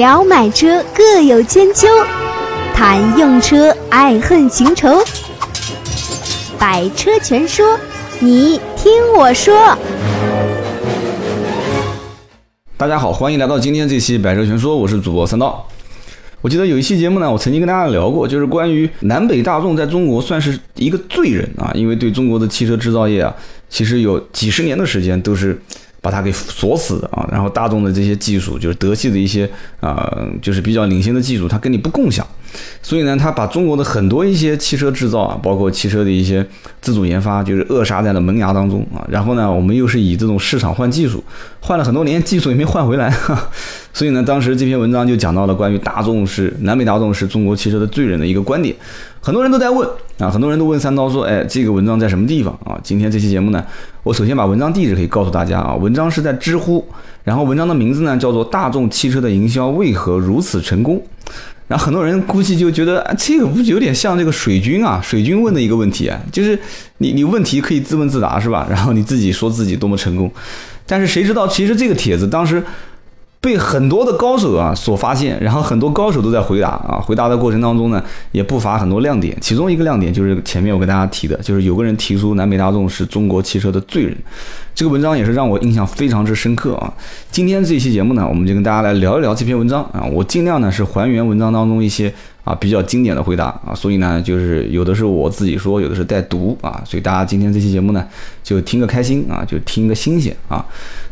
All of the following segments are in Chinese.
聊买车各有千秋，谈用车爱恨情仇。百车全说，你听我说。大家好，欢迎来到今天这期《百车全说》，我是主播三刀。我记得有一期节目呢，我曾经跟大家聊过，就是关于南北大众在中国算是一个罪人啊，因为对中国的汽车制造业啊，其实有几十年的时间都是。把它给锁死啊，然后大众的这些技术，就是德系的一些啊，就是比较领先的技术，它跟你不共享，所以呢，他把中国的很多一些汽车制造啊，包括汽车的一些自主研发，就是扼杀在了萌芽当中啊。然后呢，我们又是以这种市场换技术，换了很多年，技术也没换回来，所以呢，当时这篇文章就讲到了关于大众是南北大众是中国汽车的罪人的一个观点。很多人都在问啊，很多人都问三刀说，哎，这个文章在什么地方啊？今天这期节目呢，我首先把文章地址可以告诉大家啊，文章是在知乎，然后文章的名字呢叫做《大众汽车的营销为何如此成功》，然后很多人估计就觉得这个不有点像这个水军啊，水军问的一个问题啊，就是你你问题可以自问自答是吧？然后你自己说自己多么成功，但是谁知道其实这个帖子当时。被很多的高手啊所发现，然后很多高手都在回答啊，回答的过程当中呢，也不乏很多亮点。其中一个亮点就是前面我跟大家提的，就是有个人提出南北大众是中国汽车的罪人，这个文章也是让我印象非常之深刻啊。今天这期节目呢，我们就跟大家来聊一聊这篇文章啊，我尽量呢是还原文章当中一些。啊，比较经典的回答啊，所以呢，就是有的是我自己说，有的是带读啊，所以大家今天这期节目呢，就听个开心啊，就听个新鲜啊。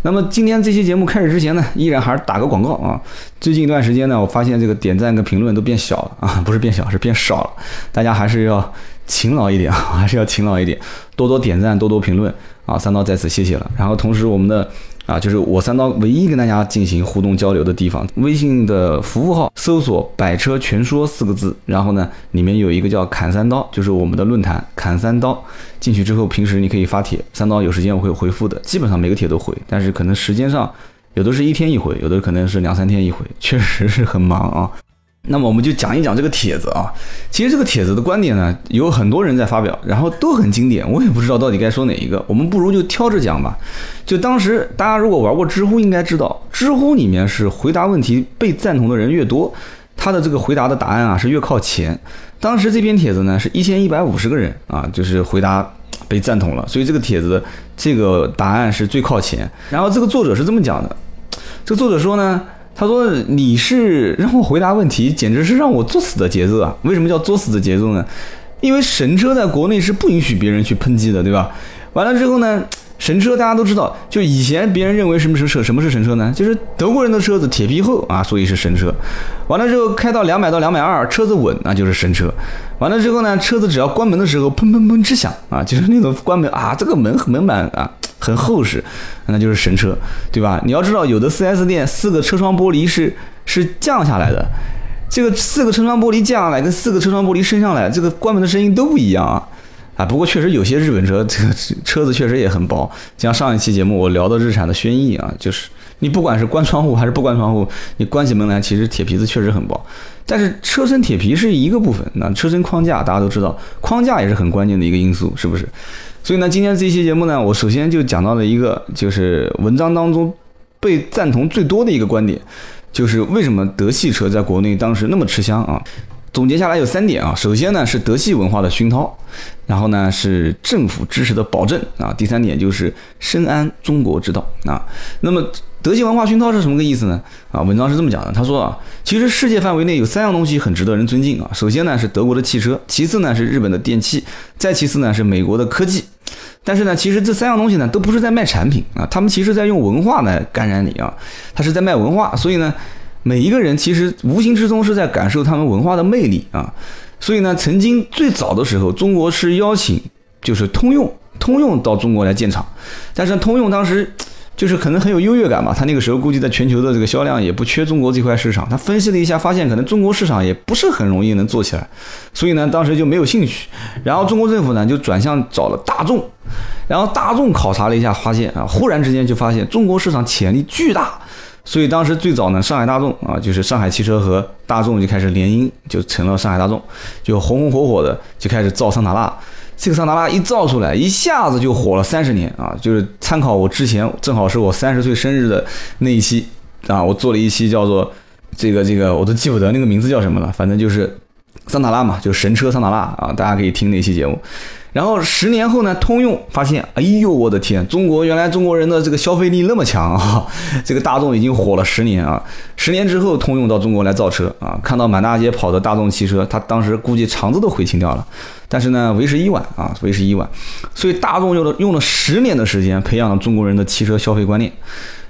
那么今天这期节目开始之前呢，依然还是打个广告啊。最近一段时间呢，我发现这个点赞跟评论都变小了啊，不是变小，是变少了。大家还是要勤劳一点啊，还是要勤劳一点，多多点赞，多多评论啊。三刀在此谢谢了。然后同时我们的。啊，就是我三刀唯一跟大家进行互动交流的地方。微信的服务号搜索“百车全说”四个字，然后呢，里面有一个叫“砍三刀”，就是我们的论坛“砍三刀”。进去之后，平时你可以发帖，三刀有时间我会回复的，基本上每个帖都回。但是可能时间上，有的是一天一回，有的可能是两三天一回，确实是很忙啊。那么我们就讲一讲这个帖子啊。其实这个帖子的观点呢，有很多人在发表，然后都很经典，我也不知道到底该说哪一个。我们不如就挑着讲吧。就当时大家如果玩过知乎，应该知道，知乎里面是回答问题被赞同的人越多，他的这个回答的答案啊是越靠前。当时这篇帖子呢是一千一百五十个人啊，就是回答被赞同了，所以这个帖子这个答案是最靠前。然后这个作者是这么讲的，这个作者说呢。他说：“你是让我回答问题，简直是让我作死的节奏啊！为什么叫作死的节奏呢？因为神车在国内是不允许别人去抨击的，对吧？完了之后呢，神车大家都知道，就以前别人认为什么是车，什么是神车呢？就是德国人的车子铁皮厚啊，所以是神车。完了之后开到两百到两百二，车子稳，那就是神车。完了之后呢，车子只要关门的时候砰砰砰直响啊，就是那种关门啊，这个门门板啊。”很厚实，那就是神车，对吧？你要知道，有的 4S 店四个车窗玻璃是是降下来的，这个四个车窗玻璃降下来跟四个车窗玻璃升上来，这个关门的声音都不一样啊！啊，不过确实有些日本车这个车子确实也很薄，像上一期节目我聊的日产的轩逸啊，就是你不管是关窗户还是不关窗户，你关起门来其实铁皮子确实很薄。但是车身铁皮是一个部分，那车身框架大家都知道，框架也是很关键的一个因素，是不是？所以呢，今天这期节目呢，我首先就讲到了一个，就是文章当中被赞同最多的一个观点，就是为什么德系车在国内当时那么吃香啊？总结下来有三点啊，首先呢是德系文化的熏陶，然后呢是政府支持的保证啊，第三点就是深谙中国之道啊。那么德系文化熏陶是什么个意思呢？啊，文章是这么讲的，他说啊，其实世界范围内有三样东西很值得人尊敬啊。首先呢是德国的汽车，其次呢是日本的电器，再其次呢是美国的科技。但是呢，其实这三样东西呢都不是在卖产品啊，他们其实在用文化来感染你啊，他是在卖文化。所以呢，每一个人其实无形之中是在感受他们文化的魅力啊。所以呢，曾经最早的时候，中国是邀请就是通用，通用到中国来建厂，但是通用当时。就是可能很有优越感吧，他那个时候估计在全球的这个销量也不缺中国这块市场。他分析了一下，发现可能中国市场也不是很容易能做起来，所以呢，当时就没有兴趣。然后中国政府呢就转向找了大众，然后大众考察了一下，发现啊，忽然之间就发现中国市场潜力巨大，所以当时最早呢，上海大众啊，就是上海汽车和大众就开始联姻，就成了上海大众，就红红火火的就开始造桑塔纳。这个桑塔纳一造出来，一下子就火了三十年啊！就是参考我之前正好是我三十岁生日的那一期啊，我做了一期叫做这个这个我都记不得那个名字叫什么了，反正就是桑塔纳嘛，就是神车桑塔纳啊，大家可以听那期节目。然后十年后呢，通用发现，哎呦，我的天，中国原来中国人的这个消费力那么强啊！这个大众已经火了十年啊，十年之后，通用到中国来造车啊，看到满大街跑的大众汽车，他当时估计肠子都悔青掉了。但是呢，为时已晚啊，为时已晚。所以大众用了用了十年的时间，培养了中国人的汽车消费观念，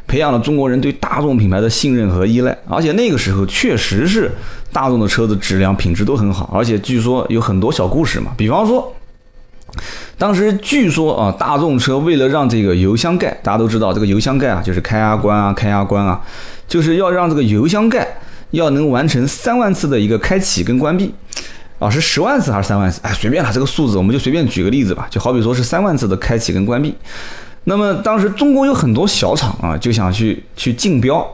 培养了中国人对大众品牌的信任和依赖。而且那个时候确实是大众的车子质量品质都很好，而且据说有很多小故事嘛，比方说。当时据说啊，大众车为了让这个油箱盖，大家都知道这个油箱盖啊，就是开压关啊，开压关啊，就是要让这个油箱盖要能完成三万次的一个开启跟关闭，啊，是十万次还是三万次？哎，随便了，这个数字我们就随便举个例子吧，就好比说是三万次的开启跟关闭。那么当时中国有很多小厂啊，就想去去竞标，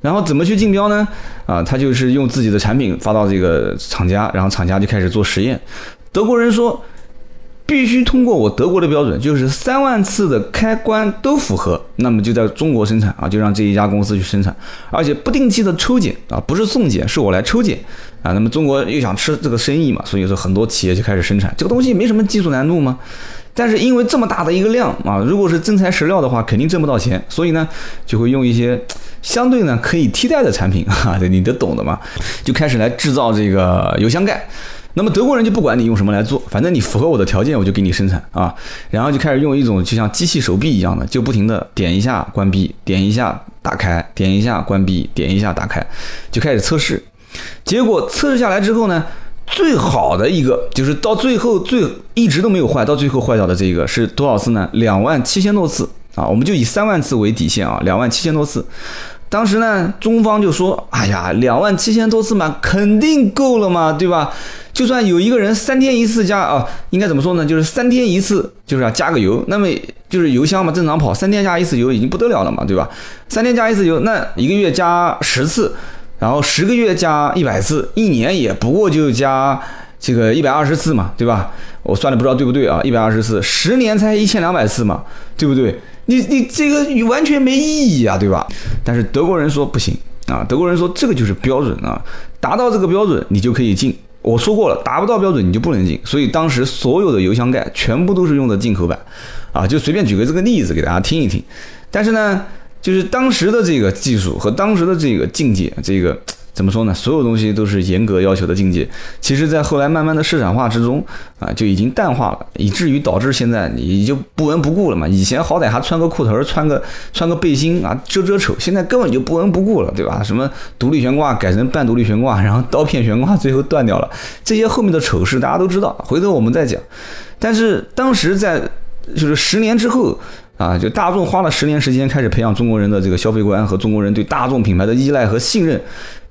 然后怎么去竞标呢？啊，他就是用自己的产品发到这个厂家，然后厂家就开始做实验。德国人说。必须通过我德国的标准，就是三万次的开关都符合，那么就在中国生产啊，就让这一家公司去生产，而且不定期的抽检啊，不是送检，是我来抽检啊。那么中国又想吃这个生意嘛，所以说很多企业就开始生产这个东西，没什么技术难度吗？但是因为这么大的一个量啊，如果是真材实料的话，肯定挣不到钱，所以呢，就会用一些相对呢可以替代的产品啊，你都懂的嘛，就开始来制造这个油箱盖。那么德国人就不管你用什么来做，反正你符合我的条件，我就给你生产啊。然后就开始用一种就像机器手臂一样的，就不停的点一下关闭，点一下打开，点一下关闭，点一下打开，就开始测试。结果测试下来之后呢，最好的一个就是到最后最一直都没有坏，到最后坏掉的这个是多少次呢？两万七千多次啊！我们就以三万次为底线啊，两万七千多次。当时呢，中方就说：“哎呀，两万七千多次嘛，肯定够了嘛，对吧？”就算有一个人三天一次加啊，应该怎么说呢？就是三天一次，就是要加个油。那么就是油箱嘛，正常跑三天加一次油已经不得了了嘛，对吧？三天加一次油，那一个月加十次，然后十个月加一百次，一年也不过就加这个一百二十次嘛，对吧？我算的不知道对不对啊？一百二十次，十年才一千两百次嘛，对不对？你你这个完全没意义啊，对吧？但是德国人说不行啊，德国人说这个就是标准啊，达到这个标准你就可以进。我说过了，达不到标准你就不能进，所以当时所有的油箱盖全部都是用的进口版，啊，就随便举个这个例子给大家听一听。但是呢，就是当时的这个技术和当时的这个境界，这个。怎么说呢？所有东西都是严格要求的境界。其实，在后来慢慢的市场化之中，啊，就已经淡化了，以至于导致现在你就不闻不顾了嘛。以前好歹还穿个裤头，穿个穿个背心啊，遮遮丑。现在根本就不闻不顾了，对吧？什么独立悬挂改成半独立悬挂，然后刀片悬挂 最后断掉了，这些后面的丑事大家都知道，回头我们再讲。但是当时在就是十年之后啊，就大众花了十年时间开始培养中国人的这个消费观和中国人对大众品牌的依赖和信任。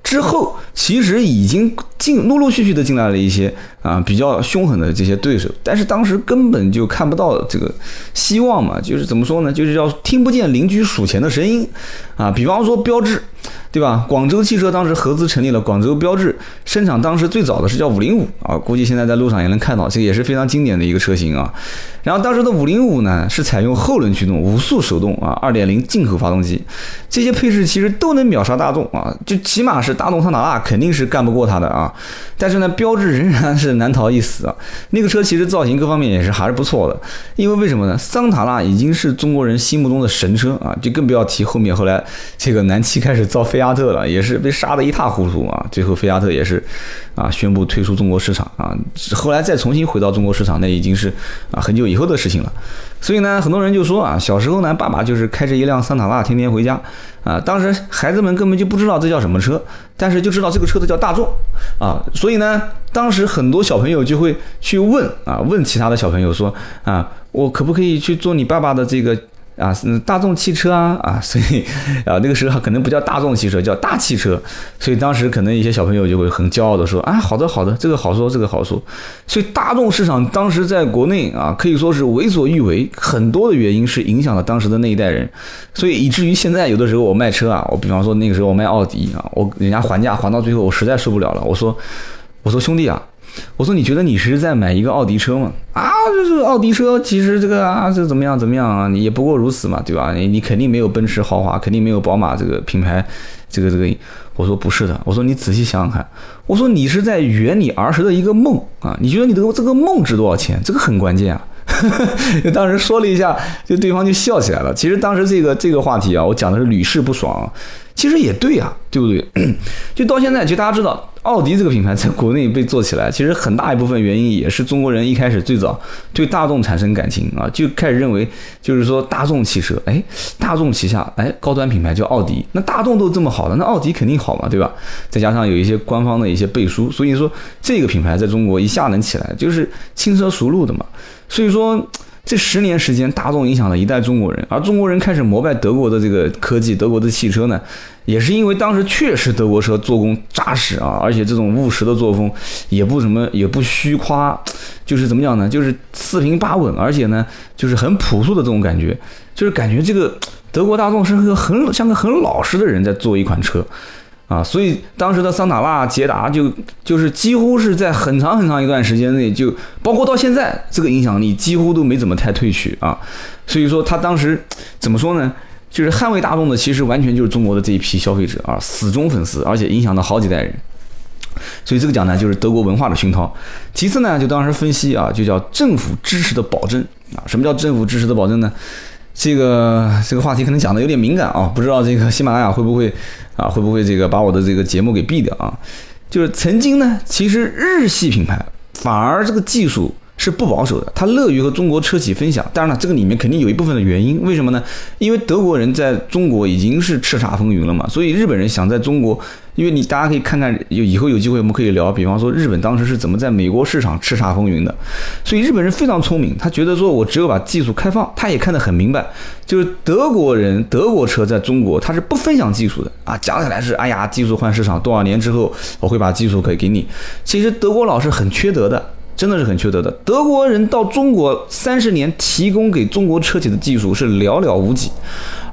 之后，其实已经进陆陆续续的进来了一些啊比较凶狠的这些对手，但是当时根本就看不到这个希望嘛，就是怎么说呢，就是要听不见邻居数钱的声音啊，比方说标志。对吧？广州汽车当时合资成立了广州标致，生产当时最早的是叫五零五啊，估计现在在路上也能看到，这个也是非常经典的一个车型啊。然后当时的五零五呢是采用后轮驱动、五速手动啊，二点零进口发动机，这些配置其实都能秒杀大众啊，就起码是大众桑塔纳肯定是干不过它的啊。但是呢，标致仍然是难逃一死啊。那个车其实造型各方面也是还是不错的，因为为什么呢？桑塔纳已经是中国人心目中的神车啊，就更不要提后面后来这个南汽开始造。菲亚特了，也是被杀得一塌糊涂啊！最后菲亚特也是，啊，宣布退出中国市场啊。后来再重新回到中国市场，那已经是啊很久以后的事情了。所以呢，很多人就说啊，小时候呢，爸爸就是开着一辆桑塔纳天天回家啊。当时孩子们根本就不知道这叫什么车，但是就知道这个车子叫大众啊。所以呢，当时很多小朋友就会去问啊，问其他的小朋友说啊，我可不可以去坐你爸爸的这个？啊，嗯，大众汽车啊，啊，所以啊，那个时候可能不叫大众汽车，叫大汽车，所以当时可能一些小朋友就会很骄傲的说，啊，好的，好的，这个好说，这个好说。所以大众市场当时在国内啊，可以说是为所欲为，很多的原因是影响了当时的那一代人，所以以至于现在有的时候我卖车啊，我比方说那个时候我卖奥迪啊，我人家还价还到最后，我实在受不了了，我说，我说兄弟啊。我说你觉得你是在买一个奥迪车吗？啊，就是奥迪车，其实这个啊，这怎么样怎么样啊？你也不过如此嘛，对吧？你你肯定没有奔驰豪华，肯定没有宝马这个品牌，这个这个。我说不是的，我说你仔细想想看，我说你是在圆你儿时的一个梦啊，你觉得你的这个梦值多少钱？这个很关键啊。当时说了一下，就对方就笑起来了。其实当时这个这个话题啊，我讲的是屡试不爽。其实也对呀，对不对？就到现在，其实大家知道，奥迪这个品牌在国内被做起来，其实很大一部分原因也是中国人一开始最早对大众产生感情啊，就开始认为，就是说大众汽车，哎，大众旗下，哎，高端品牌叫奥迪，那大众都这么好了，那奥迪肯定好嘛，对吧？再加上有一些官方的一些背书，所以说这个品牌在中国一下能起来，就是轻车熟路的嘛。所以说。这十年时间，大众影响了一代中国人，而中国人开始膜拜德国的这个科技，德国的汽车呢，也是因为当时确实德国车做工扎实啊，而且这种务实的作风也不什么也不虚夸，就是怎么讲呢，就是四平八稳，而且呢，就是很朴素的这种感觉，就是感觉这个德国大众是个很像个很老实的人在做一款车。啊，所以当时的桑塔纳、捷达就就是几乎是在很长很长一段时间内，就包括到现在，这个影响力几乎都没怎么太退去啊。所以说他当时怎么说呢？就是捍卫大众的，其实完全就是中国的这一批消费者啊，死忠粉丝，而且影响了好几代人。所以这个讲呢，就是德国文化的熏陶。其次呢，就当时分析啊，就叫政府支持的保证啊。什么叫政府支持的保证呢？这个这个话题可能讲的有点敏感啊，不知道这个喜马拉雅会不会。啊，会不会这个把我的这个节目给毙掉啊？就是曾经呢，其实日系品牌反而这个技术是不保守的，他乐于和中国车企分享。当然了，这个里面肯定有一部分的原因，为什么呢？因为德国人在中国已经是叱咤风云了嘛，所以日本人想在中国。因为你大家可以看看，有以后有机会我们可以聊，比方说日本当时是怎么在美国市场叱咤风云的，所以日本人非常聪明，他觉得说我只有把技术开放，他也看得很明白，就是德国人德国车在中国他是不分享技术的啊，讲起来是哎呀技术换市场，多少年之后我会把技术可以给你，其实德国佬是很缺德的，真的是很缺德的，德国人到中国三十年提供给中国车企的技术是寥寥无几。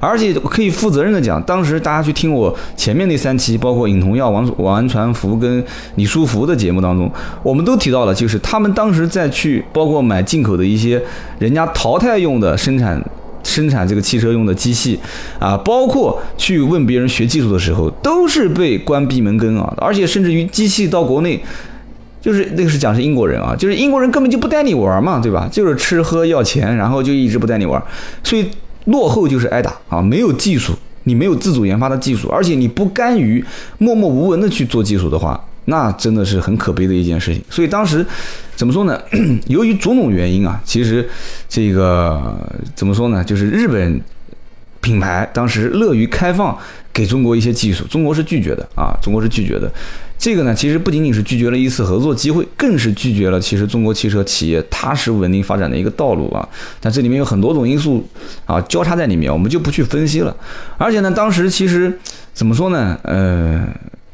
而且可以负责任的讲，当时大家去听我前面那三期，包括尹同耀、王王传福跟李书福的节目当中，我们都提到了，就是他们当时在去包括买进口的一些人家淘汰用的生产生产这个汽车用的机器啊，包括去问别人学技术的时候，都是被关闭门羹啊，而且甚至于机器到国内，就是那个是讲是英国人啊，就是英国人根本就不带你玩嘛，对吧？就是吃喝要钱，然后就一直不带你玩，所以。落后就是挨打啊！没有技术，你没有自主研发的技术，而且你不甘于默默无闻的去做技术的话，那真的是很可悲的一件事情。所以当时怎么说呢？由于种种原因啊，其实这个怎么说呢？就是日本品牌当时乐于开放给中国一些技术，中国是拒绝的啊，中国是拒绝的。这个呢，其实不仅仅是拒绝了一次合作机会，更是拒绝了其实中国汽车企业踏实稳定发展的一个道路啊。但这里面有很多种因素啊交叉在里面，我们就不去分析了。而且呢，当时其实怎么说呢？呃，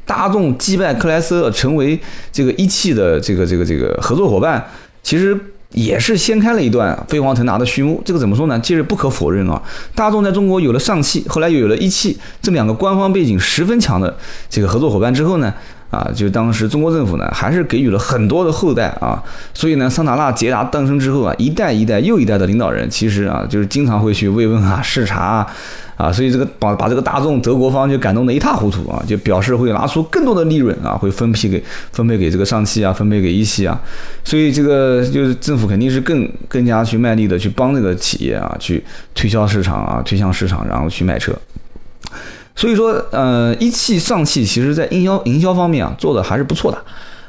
大众击败克莱斯勒成为这个一汽的这个这个这个合作伙伴，其实也是掀开了一段飞黄腾达的序幕。这个怎么说呢？其实不可否认啊，大众在中国有了上汽，后来又有了一汽这两个官方背景十分强的这个合作伙伴之后呢？啊，就当时中国政府呢，还是给予了很多的后代啊，所以呢，桑塔纳、捷达诞生之后啊，一代一代又一代的领导人，其实啊，就是经常会去慰问啊、视察啊，啊，所以这个把把这个大众德国方就感动得一塌糊涂啊，就表示会拿出更多的利润啊，会分批给分配给这个上汽啊，分配给一汽啊，所以这个就是政府肯定是更更加去卖力的去帮这个企业啊，去推销市场啊，推向市场，然后去卖车。所以说，呃，一汽、上汽其实在营销营销方面啊，做的还是不错的。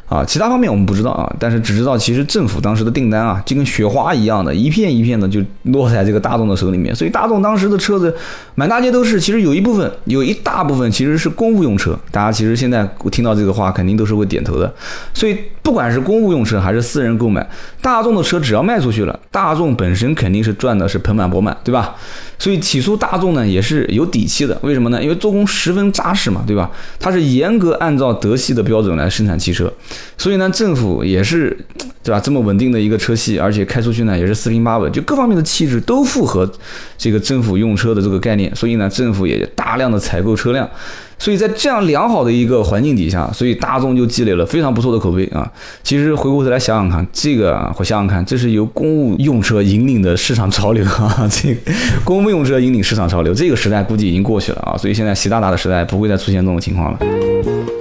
啊，其他方面我们不知道啊，但是只知道其实政府当时的订单啊，就跟雪花一样的，一片一片的就落在这个大众的手里面。所以大众当时的车子满大街都是，其实有一部分，有一大部分其实是公务用车。大家其实现在听到这个话，肯定都是会点头的。所以不管是公务用车还是私人购买，大众的车只要卖出去了，大众本身肯定是赚的是盆满钵满，对吧？所以起诉大众呢也是有底气的。为什么呢？因为做工十分扎实嘛，对吧？它是严格按照德系的标准来生产汽车。所以呢，政府也是，对吧？这么稳定的一个车系，而且开出去呢也是四平八稳，就各方面的气质都符合这个政府用车的这个概念。所以呢，政府也大量的采购车辆。所以在这样良好的一个环境底下，所以大众就积累了非常不错的口碑啊。其实回过头来想想看，这个啊，我想想看，这是由公务用车引领的市场潮流啊，这个公务用车引领市场潮流，这个时代估计已经过去了啊。所以现在习大大的时代不会再出现这种情况了。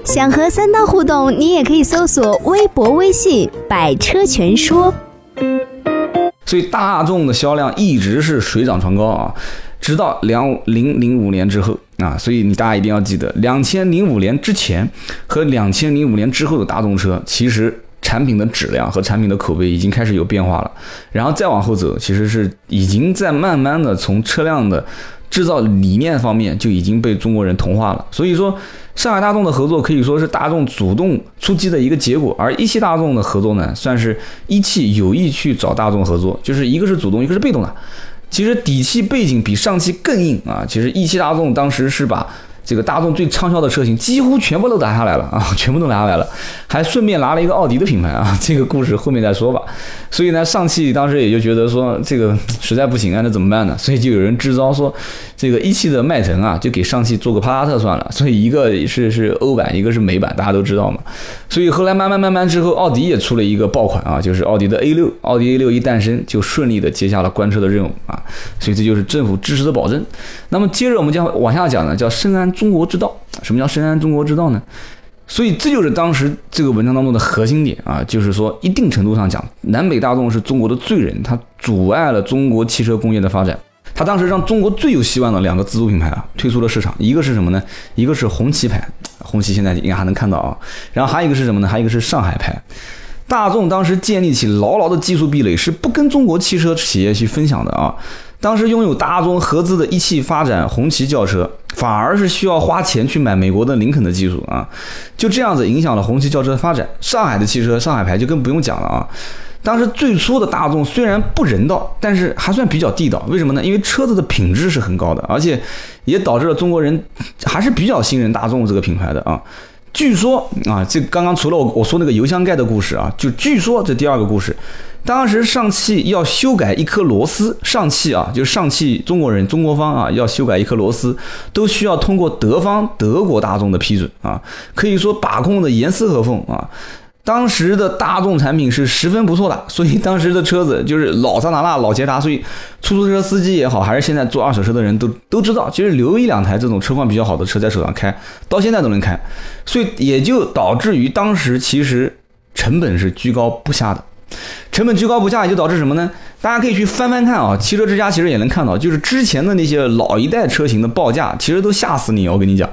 想和三刀互动，你也可以搜索微博、微信“百车全说”。所以大众的销量一直是水涨船高啊，直到两零零五年之后啊，所以你大家一定要记得，两千零五年之前和两千零五年之后的大众车，其实产品的质量和产品的口碑已经开始有变化了。然后再往后走，其实是已经在慢慢的从车辆的制造理念方面就已经被中国人同化了。所以说。上海大众的合作可以说是大众主动出击的一个结果，而一汽大众的合作呢，算是一汽有意去找大众合作，就是一个是主动，一个是被动的。其实底气背景比上汽更硬啊！其实一汽大众当时是把。这个大众最畅销的车型几乎全部都拿下来了啊，全部都拿下来了，还顺便拿了一个奥迪的品牌啊，这个故事后面再说吧。所以呢，上汽当时也就觉得说这个实在不行啊，那怎么办呢？所以就有人支招说，这个一汽的迈腾啊，就给上汽做个帕萨特算了。所以一个是是欧版，一个是美版，大家都知道嘛。所以后来慢慢慢慢之后，奥迪也出了一个爆款啊，就是奥迪的 A 六，奥迪 A 六一诞生就顺利的接下了关车的任务啊。所以这就是政府支持的保证。那么接着我们将往下讲呢，叫深谙中国之道。什么叫深谙中国之道呢？所以这就是当时这个文章当中的核心点啊，就是说一定程度上讲，南北大众是中国的罪人，它阻碍了中国汽车工业的发展。它当时让中国最有希望的两个自主品牌啊退出了市场，一个是什么呢？一个是红旗牌，红旗现在应该还能看到啊。然后还有一个是什么呢？还有一个是上海牌。大众当时建立起牢牢的技术壁垒，是不跟中国汽车企业去分享的啊。当时拥有大众合资的一汽发展红旗轿车，反而是需要花钱去买美国的林肯的技术啊，就这样子影响了红旗轿车的发展。上海的汽车，上海牌就更不用讲了啊。当时最初的大众虽然不人道，但是还算比较地道。为什么呢？因为车子的品质是很高的，而且也导致了中国人还是比较信任大众这个品牌的啊。据说啊，这刚刚除了我我说那个油箱盖的故事啊，就据说这第二个故事。当时上汽要修改一颗螺丝，上汽啊，就是上汽中国人中国方啊，要修改一颗螺丝，都需要通过德方德国大众的批准啊，可以说把控的严丝合缝啊。当时的大众产品是十分不错的，所以当时的车子就是老桑塔纳、老捷达，所以出租车司机也好，还是现在做二手车的人都都知道，其实留一两台这种车况比较好的车在手上开，到现在都能开，所以也就导致于当时其实成本是居高不下的。成本居高不下，也就导致什么呢？大家可以去翻翻看啊，汽车之家其实也能看到，就是之前的那些老一代车型的报价，其实都吓死你。我跟你讲，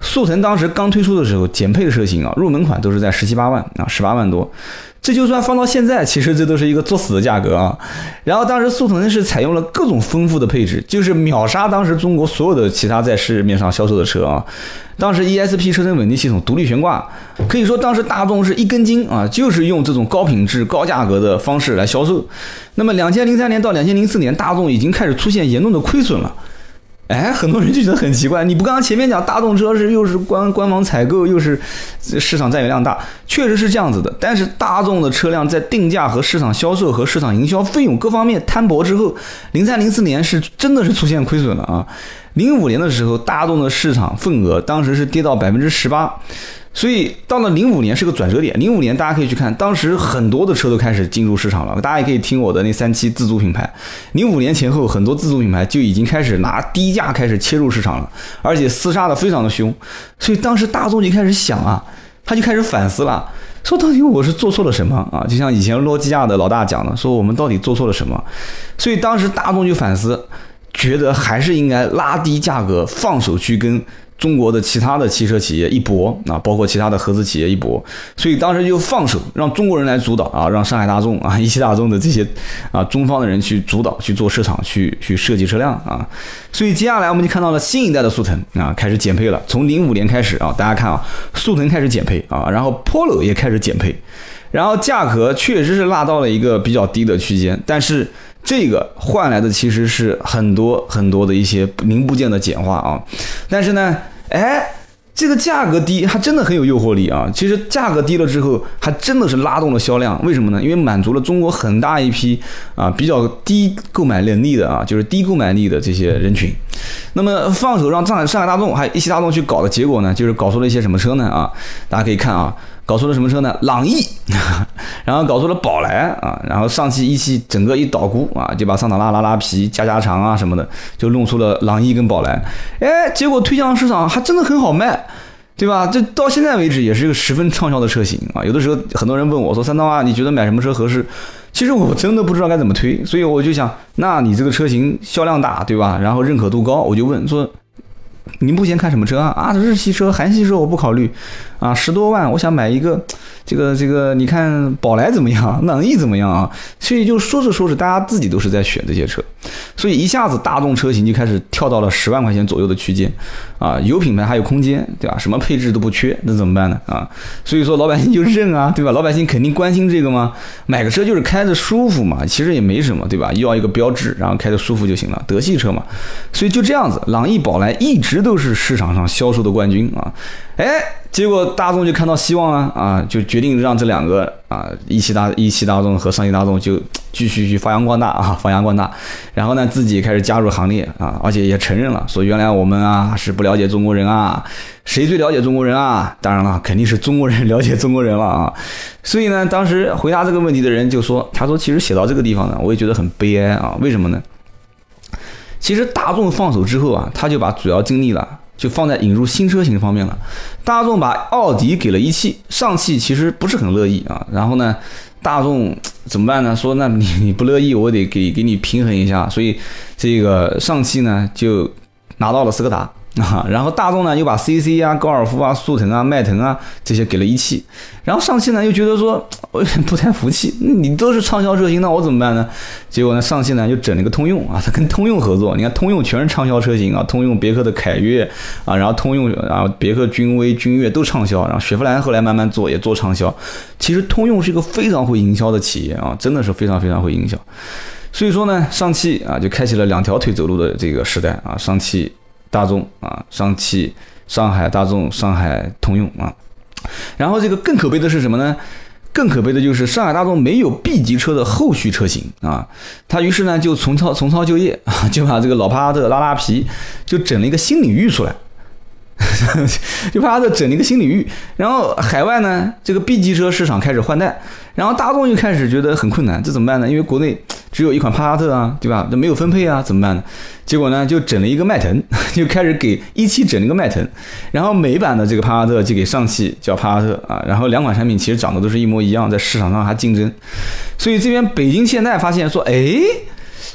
速腾当时刚推出的时候，减配的车型啊，入门款都是在十七八万啊，十八万多。这就算放到现在，其实这都是一个作死的价格啊。然后当时速腾是采用了各种丰富的配置，就是秒杀当时中国所有的其他在市面上销售的车啊。当时 ESP 车身稳定系统、独立悬挂，可以说当时大众是一根筋啊，就是用这种高品质、高价格的方式来销售。那么两千零三年到两千零四年，大众已经开始出现严重的亏损了。哎，很多人就觉得很奇怪，你不刚刚前面讲大众车是又是官官方采购，又是市场占有量大，确实是这样子的。但是大众的车辆在定价和市场销售和市场营销费用各方面摊薄之后，零三零四年是真的是出现亏损了啊。零五年的时候，大众的市场份额当时是跌到百分之十八。所以到了零五年是个转折点，零五年大家可以去看，当时很多的车都开始进入市场了。大家也可以听我的那三期自主品牌，零五年前后很多自主品牌就已经开始拿低价开始切入市场了，而且厮杀的非常的凶。所以当时大众就开始想啊，他就开始反思了，说到底我是做错了什么啊？就像以前诺基亚的老大讲的，说我们到底做错了什么？所以当时大众就反思，觉得还是应该拉低价格，放手去跟。中国的其他的汽车企业一搏啊，包括其他的合资企业一搏，所以当时就放手让中国人来主导啊，让上海大众啊、一汽大众的这些啊中方的人去主导去做市场，去去设计车辆啊。所以接下来我们就看到了新一代的速腾啊开始减配了，从零五年开始啊，大家看啊，速腾开始减配啊，然后 Polo 也开始减配，然后价格确实是拉到了一个比较低的区间，但是。这个换来的其实是很多很多的一些零部件的简化啊，但是呢，哎，这个价格低，还真的很有诱惑力啊！其实价格低了之后，还真的是拉动了销量。为什么呢？因为满足了中国很大一批啊比较低购买能力的啊，就是低购买力的这些人群。那么放手让上海上海大众还有一汽大众去搞的结果呢，就是搞出了一些什么车呢？啊，大家可以看啊，搞出了什么车呢？朗逸，然后搞出了宝来啊，然后上汽一汽整个一捣鼓啊，就把桑塔纳拉拉皮、加加长啊什么的，就弄出了朗逸跟宝来。哎，结果推向市场还真的很好卖。对吧？这到现在为止也是一个十分畅销的车型啊！有的时候很多人问我说：“三刀啊，你觉得买什么车合适？”其实我真的不知道该怎么推，所以我就想，那你这个车型销量大，对吧？然后认可度高，我就问说：“你目前看什么车啊？”啊，日系车、韩系车我不考虑，啊，十多万我想买一个。这个这个，你看宝来怎么样？朗逸怎么样啊？所以就说着说着，大家自己都是在选这些车，所以一下子大众车型就开始跳到了十万块钱左右的区间，啊，有品牌还有空间，对吧？什么配置都不缺，那怎么办呢？啊，所以说老百姓就认啊，对吧？老百姓肯定关心这个吗？买个车就是开着舒服嘛，其实也没什么，对吧？要一个标志，然后开着舒服就行了，德系车嘛。所以就这样子，朗逸、宝来一直都是市场上销售的冠军啊。哎，结果大众就看到希望了啊，就决定让这两个啊，一汽大一汽大众和上汽大众就继续去发扬光大啊，发扬光大。然后呢，自己开始加入行列啊，而且也承认了，说原来我们啊是不了解中国人啊，谁最了解中国人啊？当然了，肯定是中国人了解中国人了啊。所以呢，当时回答这个问题的人就说，他说其实写到这个地方呢，我也觉得很悲哀啊。为什么呢？其实大众放手之后啊，他就把主要精力了。就放在引入新车型方面了。大众把奥迪给了一汽，上汽其实不是很乐意啊。然后呢，大众怎么办呢？说那你 你不乐意，我得给给你平衡一下。所以这个上汽呢就拿到了斯柯达。啊，然后大众呢又把 CC 啊、高尔夫啊、速腾啊、迈腾啊这些给了一汽，然后上汽呢又觉得说 我有点不太服气，你都是畅销车型，那我怎么办呢？结果呢，上汽呢又整了个通用啊，他跟通用合作，你看通用全是畅销车型啊，通用别克的凯越啊，然后通用啊别克君威、君越都畅销，然后雪佛兰后来慢慢做也做畅销，其实通用是一个非常会营销的企业啊，真的是非常非常会营销，所以说呢，上汽啊就开启了两条腿走路的这个时代啊，上汽。大众啊，上汽、上海大众、上海通用啊，然后这个更可悲的是什么呢？更可悲的就是上海大众没有 B 级车的后续车型啊，他于是呢就重操重操旧业啊，就把这个老帕萨特拉拉皮就整了一个新领域出来，就帕萨特整了一个新领域，然后海外呢这个 B 级车市场开始换代，然后大众又开始觉得很困难，这怎么办呢？因为国内。只有一款帕萨特啊，对吧？那没有分配啊，怎么办呢？结果呢，就整了一个迈腾，就开始给一汽整了个迈腾，然后美版的这个帕萨特就给上汽叫帕萨特啊，然后两款产品其实长得都是一模一样，在市场上还竞争，所以这边北京现代发现说，哎。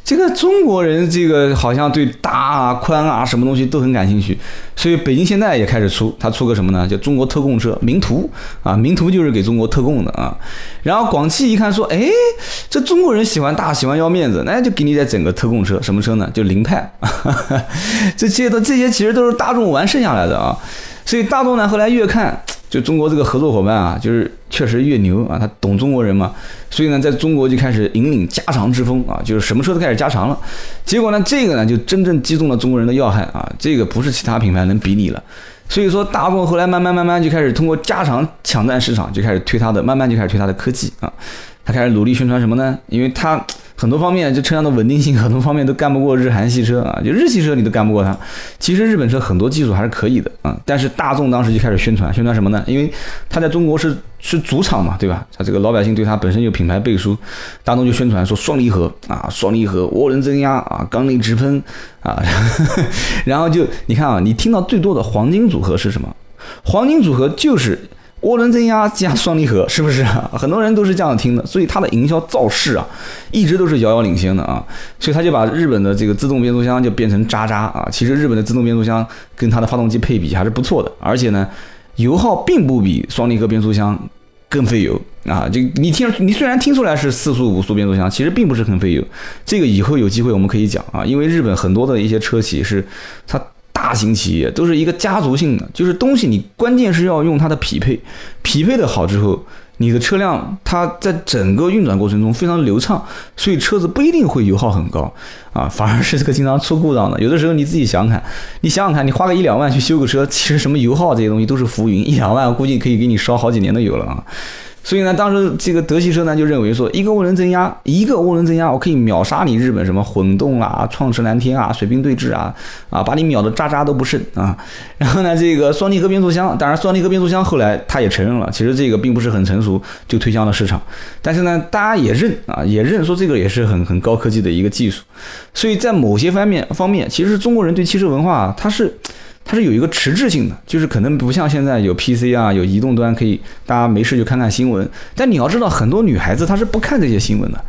这个中国人，这个好像对大、宽啊什么东西都很感兴趣，所以北京现在也开始出，它出个什么呢？叫中国特供车名图啊，名图就是给中国特供的啊。然后广汽一看说，哎，这中国人喜欢大，喜欢要面子，那就给你再整个特供车，什么车呢？就凌派，这些都这些其实都是大众玩剩下来的啊。所以大众呢后来越看。就中国这个合作伙伴啊，就是确实越牛啊，他懂中国人嘛，所以呢，在中国就开始引领加长之风啊，就是什么车都开始加长了。结果呢，这个呢就真正击中了中国人的要害啊，这个不是其他品牌能比拟了。所以说，大众后来慢慢慢慢就开始通过加长抢占市场，就开始推它的，慢慢就开始推它的科技啊，他开始努力宣传什么呢？因为他。很多方面，就车辆的稳定性，很多方面都干不过日韩系车啊，就日系车你都干不过它。其实日本车很多技术还是可以的啊，但是大众当时就开始宣传，宣传什么呢？因为它在中国是是主场嘛，对吧？它这个老百姓对它本身有品牌背书，大众就宣传说双离合啊，双离合涡轮增压啊，缸内直喷啊，然后就你看啊，你听到最多的黄金组合是什么？黄金组合就是。涡轮增压加双离合，是不是？很多人都是这样听的，所以它的营销造势啊，一直都是遥遥领先的啊。所以他就把日本的这个自动变速箱就变成渣渣啊。其实日本的自动变速箱跟它的发动机配比还是不错的，而且呢，油耗并不比双离合变速箱更费油啊。就你听，你虽然听出来是四速五速变速箱，其实并不是很费油。这个以后有机会我们可以讲啊，因为日本很多的一些车企是它。大型企业都是一个家族性的，就是东西你关键是要用它的匹配，匹配的好之后，你的车辆它在整个运转过程中非常流畅，所以车子不一定会油耗很高啊，反而是这个经常出故障的。有的时候你自己想想看，你想想看，你花个一两万去修个车，其实什么油耗这些东西都是浮云，一两万估计可以给你烧好几年的油了啊。所以呢，当时这个德系车呢就认为说，一个涡轮增压，一个涡轮增压，我可以秒杀你日本什么混动啦、创驰蓝天啊、水平对峙啊，啊，把你秒的渣渣都不剩啊。然后呢，这个双离合变速箱，当然双离合变速箱后来他也承认了，其实这个并不是很成熟，就推向了市场。但是呢，大家也认啊，也认说这个也是很很高科技的一个技术。所以在某些方面方面，其实中国人对汽车文化它是。它是有一个迟滞性的，就是可能不像现在有 PC 啊，有移动端可以大家没事就看看新闻。但你要知道，很多女孩子她是不看这些新闻的。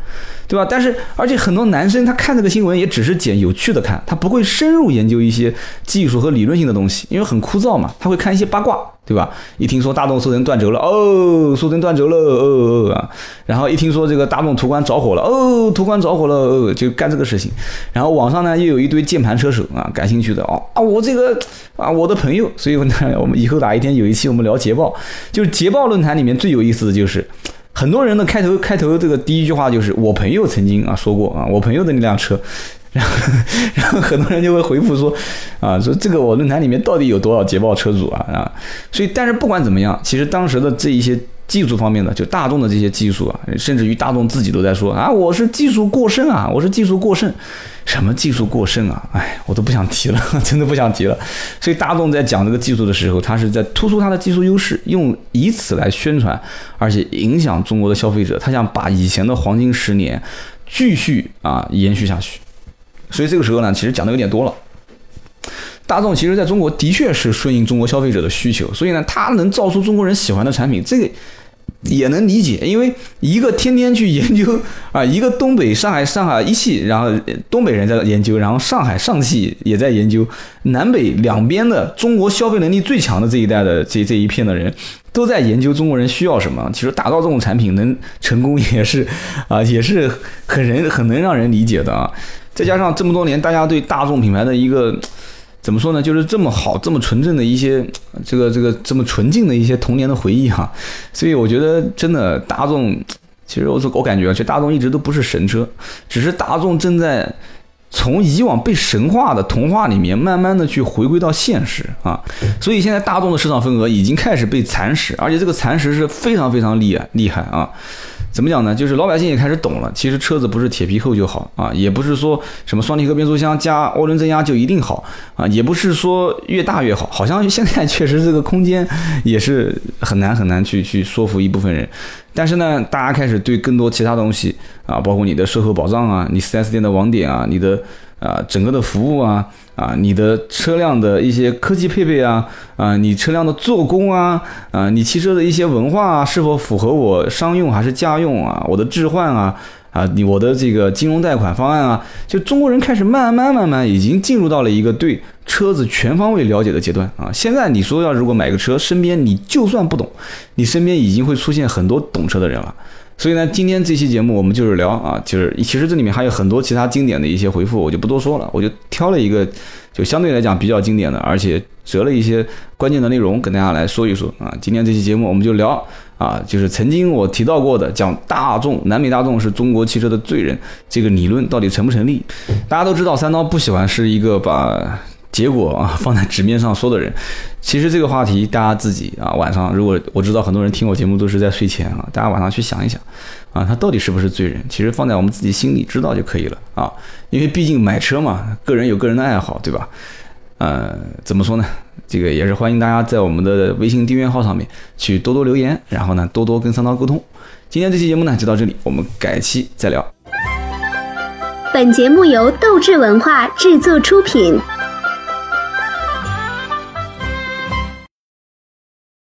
对吧？但是而且很多男生他看这个新闻也只是捡有趣的看，他不会深入研究一些技术和理论性的东西，因为很枯燥嘛。他会看一些八卦，对吧？一听说大众速腾断轴了，哦，速腾断轴了，哦哦啊。然后一听说这个大众途观着火了，哦，途观着火了，哦，就干这个事情。然后网上呢又有一堆键盘车手啊，感兴趣的哦啊，我这个啊我的朋友，所以呢我们以后哪一天有一期我们聊捷豹，就是捷豹论坛里面最有意思的就是。很多人的开头开头这个第一句话就是我朋友曾经啊说过啊我朋友的那辆车，然后然后很多人就会回复说啊说这个我论坛里面到底有多少捷豹车主啊啊所以但是不管怎么样，其实当时的这一些。技术方面的，就大众的这些技术啊，甚至于大众自己都在说啊，我是技术过剩啊，我是技术过剩，什么技术过剩啊？哎，我都不想提了，真的不想提了。所以大众在讲这个技术的时候，他是在突出他的技术优势，用以此来宣传，而且影响中国的消费者。他想把以前的黄金十年继续啊延续下去。所以这个时候呢，其实讲的有点多了。大众其实在中国的确是顺应中国消费者的需求，所以呢，它能造出中国人喜欢的产品，这个也能理解。因为一个天天去研究啊，一个东北、上海、上海一汽，然后东北人在研究，然后上海上汽也在研究，南北两边的中国消费能力最强的这一代的这这一片的人都在研究中国人需要什么。其实打造这种产品能成功也是 啊，也是很人很能让人理解的啊。再加上这么多年大家对大众品牌的一个。怎么说呢？就是这么好、这么纯正的一些，这个、这个这么纯净的一些童年的回忆哈。所以我觉得，真的大众，其实我我感觉，其实大众一直都不是神车，只是大众正在从以往被神话的童话里面，慢慢的去回归到现实啊。所以现在大众的市场份额已经开始被蚕食，而且这个蚕食是非常非常厉害厉害啊。怎么讲呢？就是老百姓也开始懂了，其实车子不是铁皮厚就好啊，也不是说什么双离合变速箱加涡轮增压就一定好啊，也不是说越大越好。好像现在确实这个空间也是很难很难去去说服一部分人。但是呢，大家开始对更多其他东西啊，包括你的售后保障啊，你 4S 店的网点啊，你的。啊，整个的服务啊，啊，你的车辆的一些科技配备啊，啊，你车辆的做工啊，啊，你汽车的一些文化啊，是否符合我商用还是家用啊？我的置换啊，啊，你我的这个金融贷款方案啊，就中国人开始慢慢慢慢已经进入到了一个对车子全方位了解的阶段啊。现在你说要如果买个车，身边你就算不懂，你身边已经会出现很多懂车的人了。所以呢，今天这期节目我们就是聊啊，就是其实这里面还有很多其他经典的一些回复，我就不多说了，我就挑了一个就相对来讲比较经典的，而且折了一些关键的内容跟大家来说一说啊。今天这期节目我们就聊啊，就是曾经我提到过的讲大众南北大众是中国汽车的罪人这个理论到底成不成立？大家都知道三刀不喜欢是一个把。结果啊，放在纸面上说的人，其实这个话题大家自己啊，晚上如果我知道很多人听我节目都是在睡前啊，大家晚上去想一想，啊，他到底是不是罪人？其实放在我们自己心里知道就可以了啊，因为毕竟买车嘛，个人有个人的爱好，对吧？呃，怎么说呢？这个也是欢迎大家在我们的微信订阅号上面去多多留言，然后呢，多多跟三刀沟通。今天这期节目呢就到这里，我们改期再聊。本节目由斗志文化制作出品。